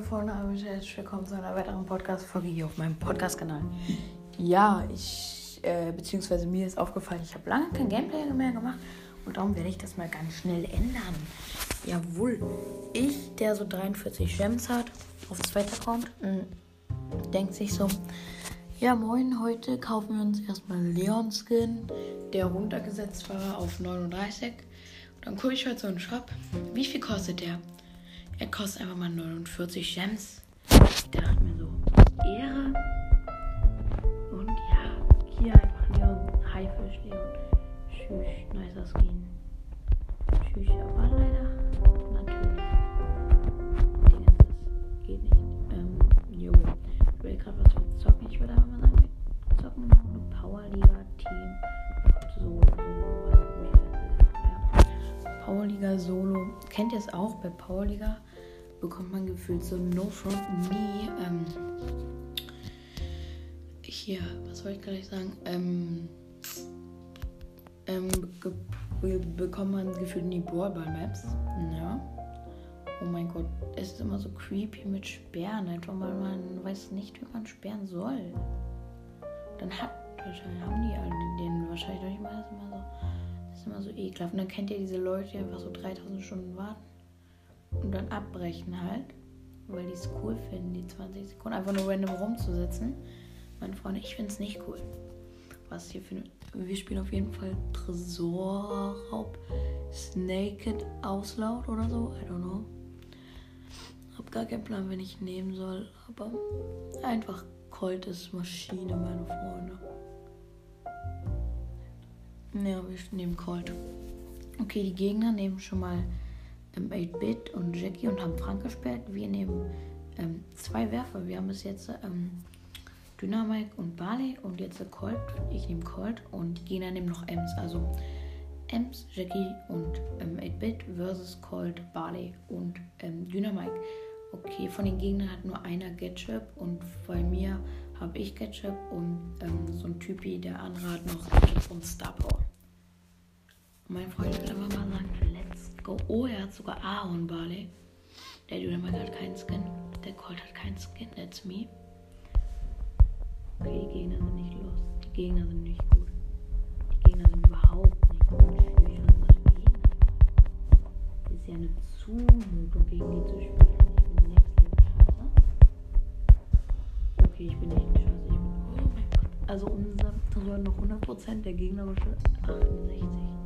liebe herzlich willkommen zu einer weiteren Podcast-Folge hier auf meinem Podcast-Kanal. Ja, ich, äh, beziehungsweise mir ist aufgefallen, ich habe lange kein Gameplay mehr gemacht und darum werde ich das mal ganz schnell ändern. Jawohl, ich, der so 43 Gems hat, auf zweiter Account, mm, denkt sich so, ja moin, heute kaufen wir uns erstmal Leon Skin, der runtergesetzt war auf 39. Und dann gucke ich heute so einen Shop, wie viel kostet der? Er kostet einfach mal 49 Gems. Ich dachte mir so, Ehre. Und ja, hier einfach Leon, Haifisch Leon. Tschüss, nicer Skin. Tschüss, aber leider, natürlich. Dingens, das geht nicht. Ähm, jo. Ich will gerade was wir zocken. Ich würde einfach mal sagen, wir zocken noch eine Powerliga Team. So, so, ja. Powerliga Solo. Kennt ihr es auch bei Powerliga? Bekommt man gefühlt so No Front nie. Ähm, hier, was soll ich gleich sagen? Ähm, ähm, be bekommt man gefühlt nie Brawlball-Maps. Ja. Oh mein Gott, es ist immer so creepy mit Sperren, einfach weil man weiß nicht, wie man sperren soll. Dann hat wahrscheinlich haben die alle den wahrscheinlich noch nicht mal. Das ist immer so, das ist immer so ekelhaft. Und dann kennt ihr diese Leute, die einfach so 3000 Stunden warten und dann abbrechen halt, weil die es cool finden, die 20 Sekunden einfach nur random rumzusitzen. Meine Freunde, ich finde es nicht cool. Was hier für eine. Wir spielen auf jeden Fall Tresorraub, Snaked Auslaut oder so. I don't know. Hab gar keinen Plan, wenn ich nehmen soll. Aber einfach Colt ist Maschine, meine Freunde. Ja, wir nehmen Colt. Okay, die Gegner nehmen schon mal ähm, 8-Bit und Jackie und haben Frank gesperrt. Wir nehmen ähm, zwei Werfer. Wir haben bis jetzt ähm, Dynamite und Barley und jetzt Colt. Ich nehme Colt und Gegner nehmen noch Ems. Also Ems, Jackie und ähm, 8-Bit versus Colt, Barley und ähm, Dynamite. Okay, von den Gegnern hat nur einer Ketchup und bei mir habe ich Ketchup und ähm, so ein Typi, der andere hat noch Ketchup und Star Power. Mein Freund will einfach mal sagen, Oh, er hat sogar Ahorn Barley. Der Dynamite hat keinen Skin. Der Colt hat keinen Skin. That's me. Okay, die Gegner sind nicht los. Die Gegner sind nicht gut. Die Gegner sind überhaupt nicht gut. Ich was für Gegner. Das ist ja eine Zumutung, gegen die zu spielen. Ich bin Next Level Schatzer. Okay, ich bin nicht Schatz. Ich bin. Oh mein Gott. Also unser Tresor noch 100%, der gegnerische 68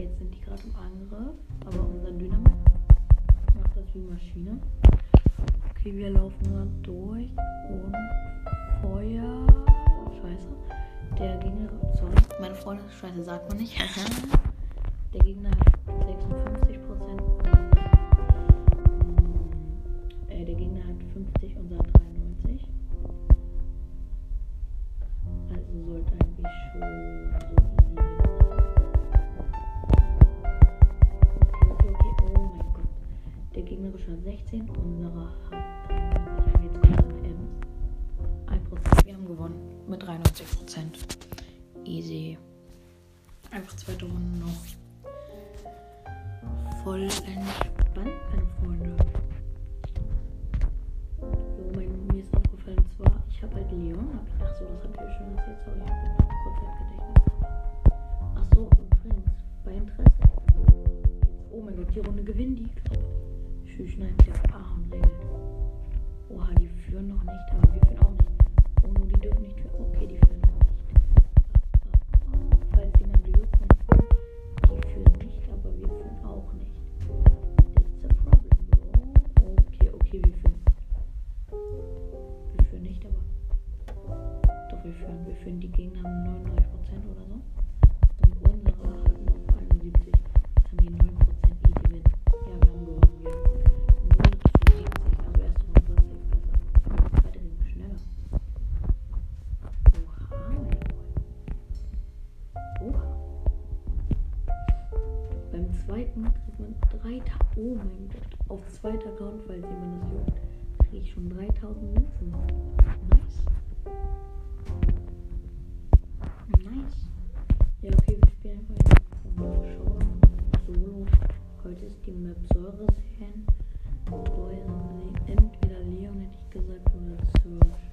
jetzt sind die gerade im Angriff. Aber unser Dynamit macht das wie Maschine. Okay, wir laufen mal durch. Und Feuer. Scheiße. Der Gegner. Sorry, meine Freunde, Scheiße sagt man nicht. Der Gegner hat 56 Prozent. Äh, der Gegner hat 50 und sagt 93. Also sollte eigentlich schon 16, unserer hat 93. Jetzt kommt eine M. 1%. Wir haben gewonnen mit 93%. Easy. Einfach zweite Runde noch. Voll entspannt, meine Freunde. So, mein, mir ist aufgefallen, zwar, ich habe halt Leon. Hab ich, ach so, das ich euch schon erzählt. Sorry, ich habe Kurzzeitgedächtnis. Ach so, übrigens, bei Interesse. Oh mein Gott, die Runde gewinnen die. Tschüss, nein, der Ahorn regelt. Oha, die führen noch nicht, aber wir führen auch nicht. Oh, nur die dürfen nicht führen. Okay, die führen noch nicht. Falls jemand juckt, die führen nicht, aber wir führen auch nicht. That's a problem, bro. Okay, okay, wir führen. Wir führen nicht, aber. Doch, wir führen. Wir führen. Die Gegner haben 99% oder so. Oh mein Gott. Auf zweiter Account, falls jemand das juckt, kriege ich schon 3000 Münzen. Nice. Nice. Ja, okay, wir spielen einfach jetzt Show. Solo. Heute ist die Map Säuresehen. Entweder Leon hätte ich gesagt oder Search.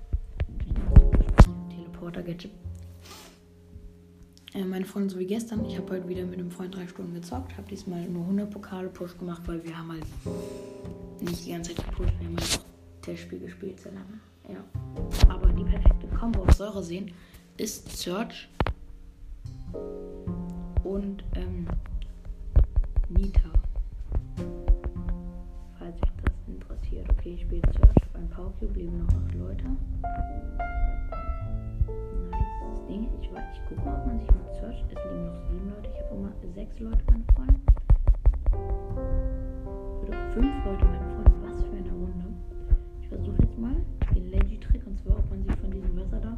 Teleporter-Gadget äh, meine Freundin so wie gestern, ich habe heute wieder mit einem Freund drei Stunden gezockt, habe diesmal nur 100 Pokale Push gemacht, weil wir haben halt nicht die ganze Zeit gepusht, wir haben halt auch Testspiel gespielt sehr lange. Ja. Aber die perfekte Combo aus Säure sehen ist Search und ähm, Nita. Falls sich das interessiert. Okay, ich spiele Search auf ein Powercube, leben noch acht Leute. Ding. Ich gucke mal, ob man sich mit Search. Es leben noch sieben Leute. Ich habe immer sechs Leute, meine Freunde. Oder fünf Leute, meine Freunde. Was für eine Runde. Ich versuche jetzt mal den Leggy-Trick und zwar, ob man sich von diesem Wasser da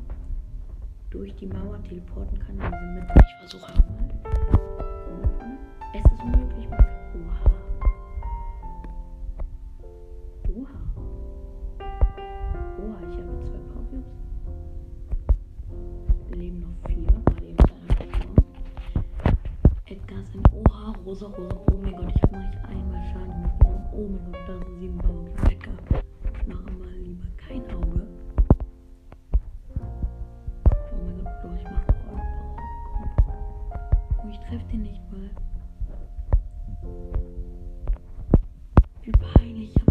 durch die Mauer teleporten kann diese Mitte. Ich versuche mal. Ist ein Oha, rosa, rosa. Oh mein Gott, ich habe noch einmal Schaden gemacht. Oh mein Gott, da sind sieben Powercubes. Edgar. Ich mache mal lieber kein Auge. Oh mein Gott, ich mache Auge. Oh, ich treffe den nicht mal. Wie peinlich, ich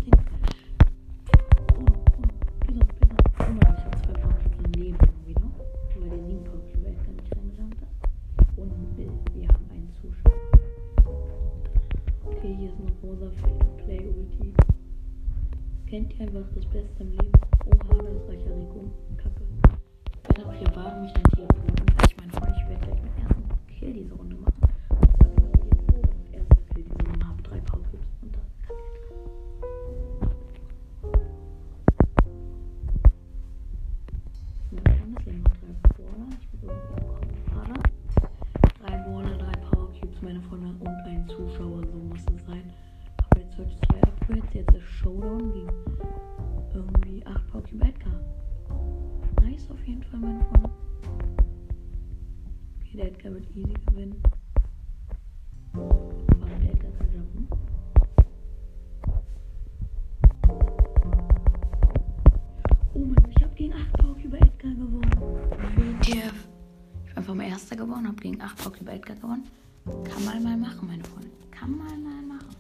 Kennt ihr einfach das Beste im Leben? Oha, das ist reicher Rico. Kacke. Werde auch hier warten, mich dann teleporten. Ich meine ich werde gleich meinen ersten Kill diese Runde machen. Edgar wird easy gewinnen. Aber der kann jumpen. Oh mein ich habe gegen 8 Pokémon Edgar gewonnen. Ich bin einfach mal Erster geworden, habe gegen 8 Pokémon Edgar gewonnen. Kann man mal machen, meine Freunde. Kann man mal machen.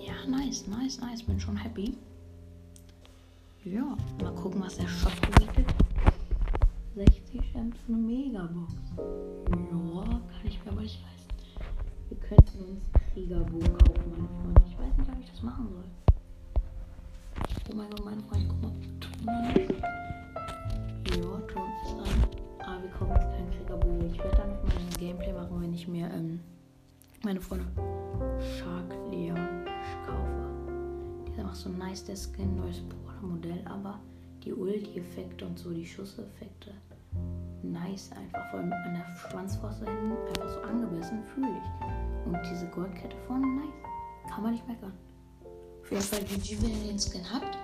Ja, nice, nice, nice. Bin schon happy. Ja, mal gucken, was der Shop bietet. 60 Cent für eine Megabox. Ja, kann ich mir aber nicht leisten. Wir könnten uns Kriegerbogen kaufen, meine Freunde. Ich weiß nicht, ob ich das machen soll. Oh mein Gott, meine Freunde, guck mal. Ja, Ton ist an. Aber wir kaufen jetzt keinen Kriegerbogen. Ich werde dann noch mal ein Gameplay machen, wenn ich mir, ähm, meine Freunde, Shark Leon kaufe. Dieser macht so nice, der Skin, neues Brawler-Modell, aber die Ulti-Effekte und so, die Schusseffekte, nice einfach. Vor allem an der Schwanzflosse hinten, einfach so angebissen, fühle ich. Und diese Goldkette vorne, nice. Kann man nicht meckern. Auf jeden Fall GG, wenn ihr den Skin habt.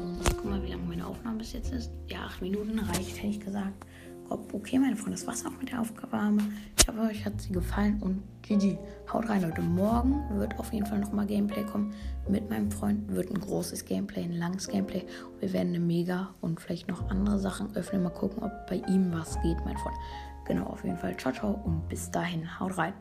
Und guck mal, wie lange meine Aufnahme bis jetzt ist. Ja, acht Minuten reicht, hätte ich gesagt. Okay, meine Freunde, das war's auch mit der Aufgabe. Ich hoffe, euch hat sie gefallen und GG. Haut rein, Leute. Morgen wird auf jeden Fall nochmal Gameplay kommen mit meinem Freund. Wird ein großes Gameplay, ein langes Gameplay. Wir werden eine Mega und vielleicht noch andere Sachen öffnen. Mal gucken, ob bei ihm was geht, mein Freund. Genau, auf jeden Fall. Ciao, ciao und bis dahin. Haut rein.